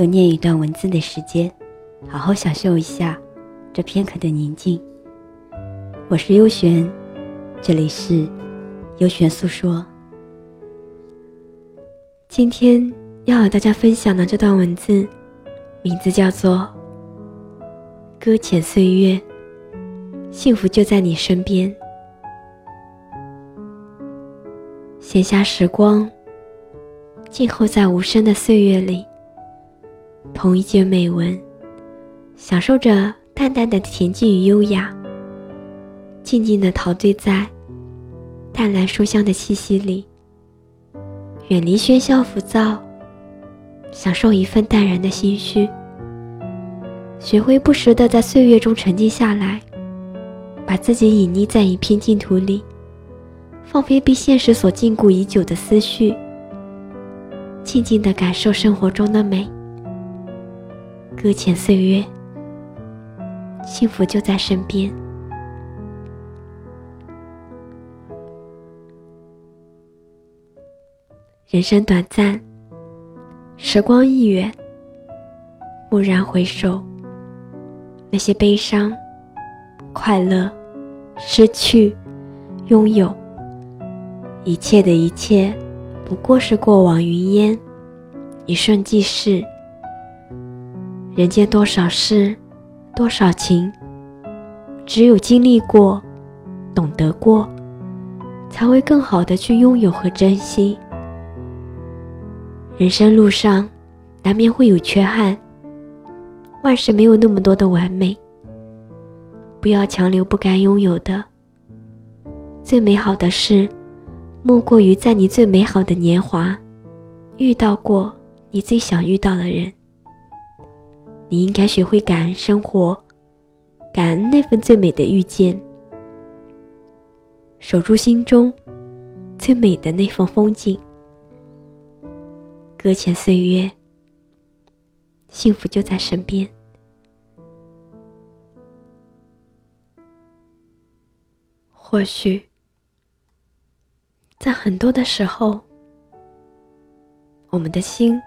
又念一段文字的时间，好好享受一下这片刻的宁静。我是优璇，这里是优璇诉说。今天要和大家分享的这段文字，名字叫做《搁浅岁月》，幸福就在你身边。闲暇时光，静候在无声的岁月里。同一件美文，享受着淡淡的恬静与优雅，静静的陶醉在淡蓝书香的气息里，远离喧嚣浮躁，享受一份淡然的心绪。学会不时的在岁月中沉静下来，把自己隐匿在一片净土里，放飞被现实所禁锢已久的思绪，静静的感受生活中的美。搁浅岁月，幸福就在身边。人生短暂，时光易远。蓦然回首，那些悲伤、快乐、失去、拥有，一切的一切，不过是过往云烟，一瞬即逝。人间多少事，多少情，只有经历过，懂得过，才会更好的去拥有和珍惜。人生路上，难免会有缺憾，万事没有那么多的完美。不要强留不该拥有的。最美好的事，莫过于在你最美好的年华，遇到过你最想遇到的人。你应该学会感恩生活，感恩那份最美的遇见，守住心中最美的那份风景。搁浅岁月，幸福就在身边。或许，在很多的时候，我们的心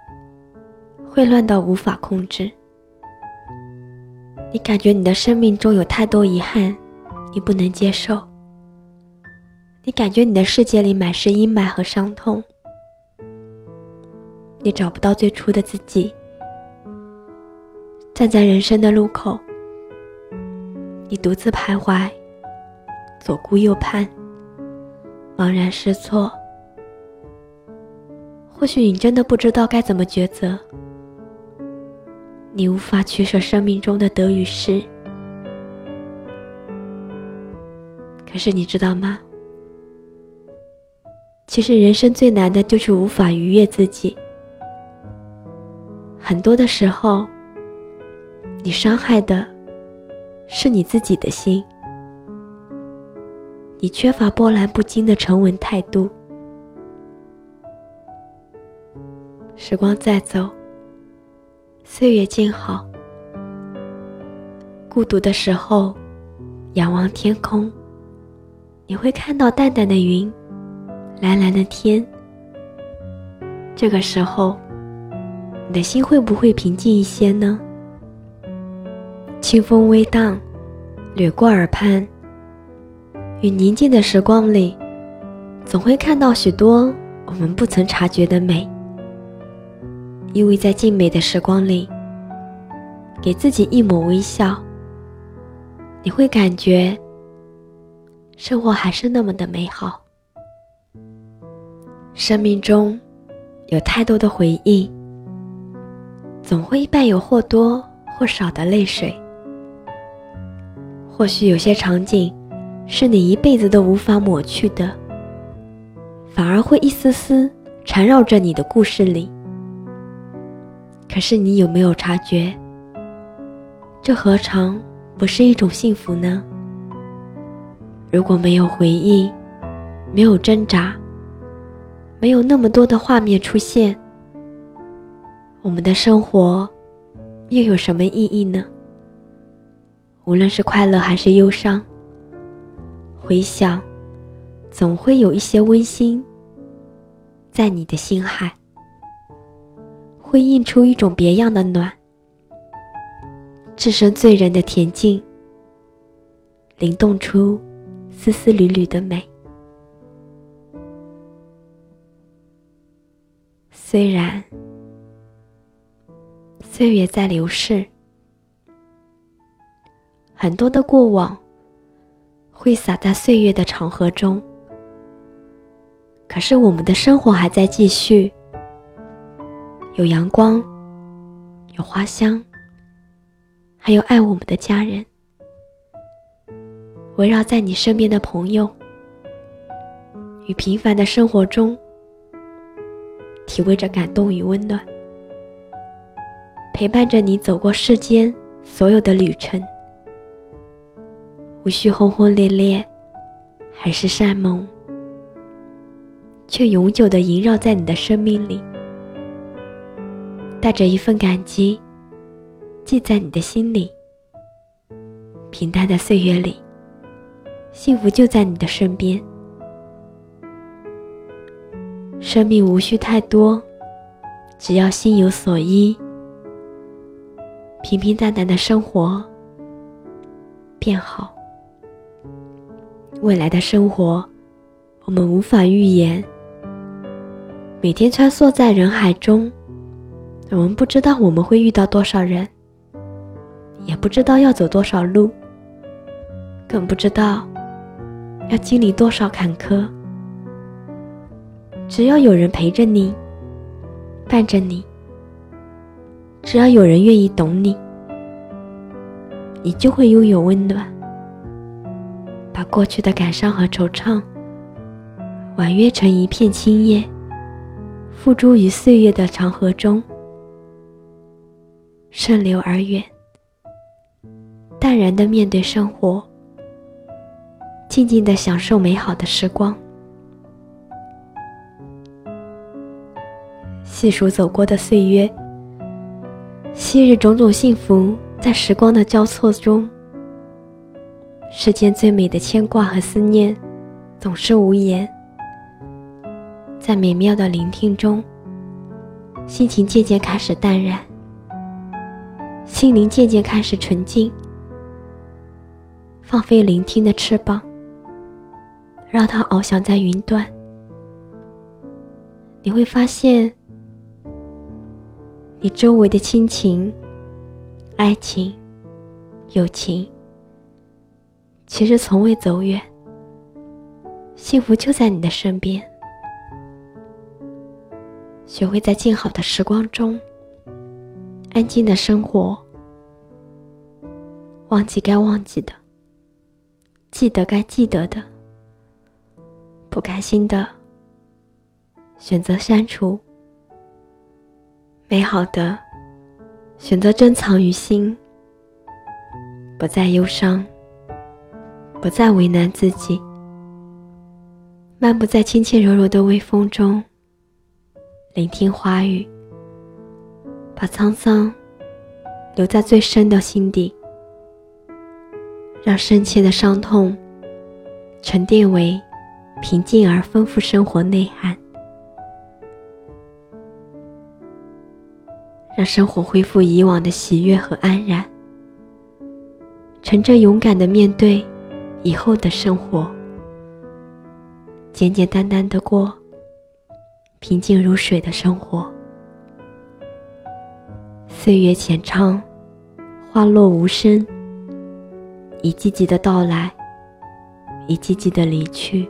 会乱到无法控制。你感觉你的生命中有太多遗憾，你不能接受。你感觉你的世界里满是阴霾和伤痛，你找不到最初的自己。站在人生的路口，你独自徘徊，左顾右盼，茫然失措。或许你真的不知道该怎么抉择。你无法取舍生命中的得与失，可是你知道吗？其实人生最难的就是无法逾越自己。很多的时候，你伤害的是你自己的心，你缺乏波澜不惊的沉稳态度。时光在走。岁月静好，孤独的时候，仰望天空，你会看到淡淡的云，蓝蓝的天。这个时候，你的心会不会平静一些呢？清风微荡，掠过耳畔，与宁静的时光里，总会看到许多我们不曾察觉的美。依偎在静美的时光里，给自己一抹微笑，你会感觉生活还是那么的美好。生命中有太多的回忆，总会伴有或多或少的泪水。或许有些场景是你一辈子都无法抹去的，反而会一丝丝缠绕着你的故事里。可是你有没有察觉？这何尝不是一种幸福呢？如果没有回忆，没有挣扎，没有那么多的画面出现，我们的生活又有什么意义呢？无论是快乐还是忧伤，回想，总会有一些温馨在你的心海，会映出一种别样的暖。置身醉人的恬静，灵动出丝丝缕缕的美。虽然岁月在流逝，很多的过往会洒在岁月的长河中，可是我们的生活还在继续，有阳光，有花香。还有爱我们的家人，围绕在你身边的朋友，与平凡的生活中，体味着感动与温暖，陪伴着你走过世间所有的旅程，无需轰轰烈烈，海誓山盟，却永久的萦绕在你的生命里，带着一份感激。记在你的心里。平淡的岁月里，幸福就在你的身边。生命无需太多，只要心有所依，平平淡淡的生活便好。未来的生活，我们无法预言。每天穿梭在人海中，我们不知道我们会遇到多少人。也不知道要走多少路，更不知道要经历多少坎坷。只要有人陪着你，伴着你；只要有人愿意懂你，你就会拥有温暖。把过去的感伤和惆怅，婉约成一片青叶，付诸于岁月的长河中，顺流而远。淡然的面对生活，静静的享受美好的时光。细数走过的岁月，昔日种种幸福，在时光的交错中，世间最美的牵挂和思念，总是无言。在美妙的聆听中，心情渐渐开始淡然，心灵渐渐开始纯净。放飞聆听的翅膀，让它翱翔在云端。你会发现，你周围的亲情、爱情、友情，其实从未走远。幸福就在你的身边。学会在静好的时光中，安静的生活，忘记该忘记的。记得该记得的，不开心的选择删除，美好的选择珍藏于心，不再忧伤，不再为难自己，漫步在轻轻柔柔的微风中，聆听花语，把沧桑留在最深的心底。让深切的伤痛沉淀为平静而丰富生活内涵，让生活恢复以往的喜悦和安然，乘着勇敢的面对以后的生活，简简单单的过平静如水的生活。岁月浅唱，花落无声。一季季的到来，一季季的离去，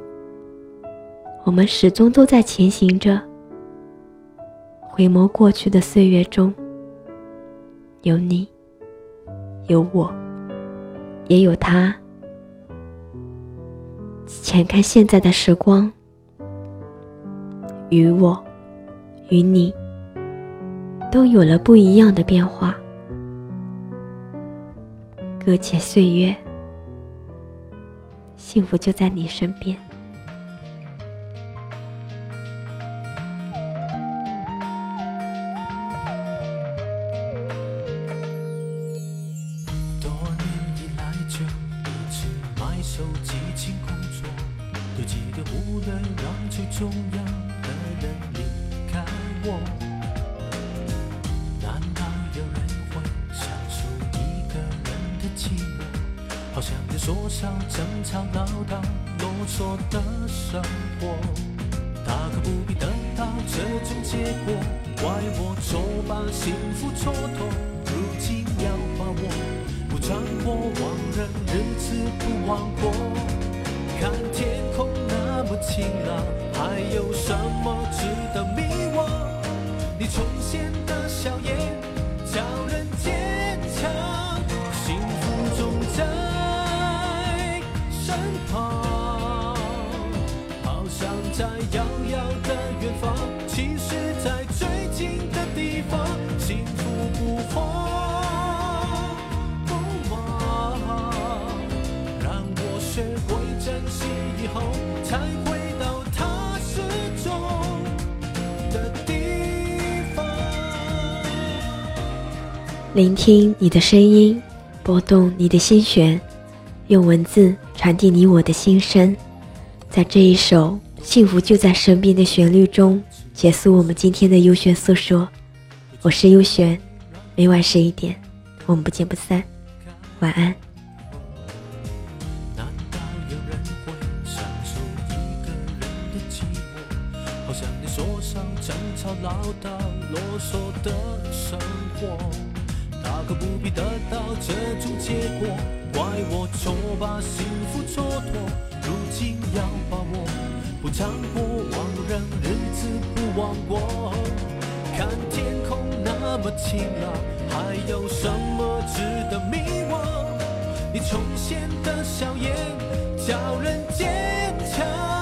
我们始终都在前行着。回眸过去的岁月中，有你，有我，也有他。浅看现在的时光，与我，与你，都有了不一样的变化。搁浅岁月，幸福就在你身边。多年以来就一直埋首激情工作，堆积的忽略让最重要的人离开我。好像在说少争吵唠叨啰嗦的生活，大可不必得到这种结果，怪我错把幸福蹉跎，如今要把握。不穿过往人，日子不枉过。看天空那么晴朗，还有什么值得迷惘？你重现的笑颜，叫人坚才回到它始终的地方。聆听你的声音，拨动你的心弦，用文字传递你我的心声。在这一首《幸福就在身边》的旋律中，结束我们今天的优选诉说。我是优璇，每晚十一点，我们不见不散。晚安。啰嗦的生活，大可不必得到这种结果，怪我错把幸福蹉跎。如今要把握，不唱过往让，日子不忘过。看天空那么晴朗，还有什么值得迷惘？你重现的笑颜，叫人坚强。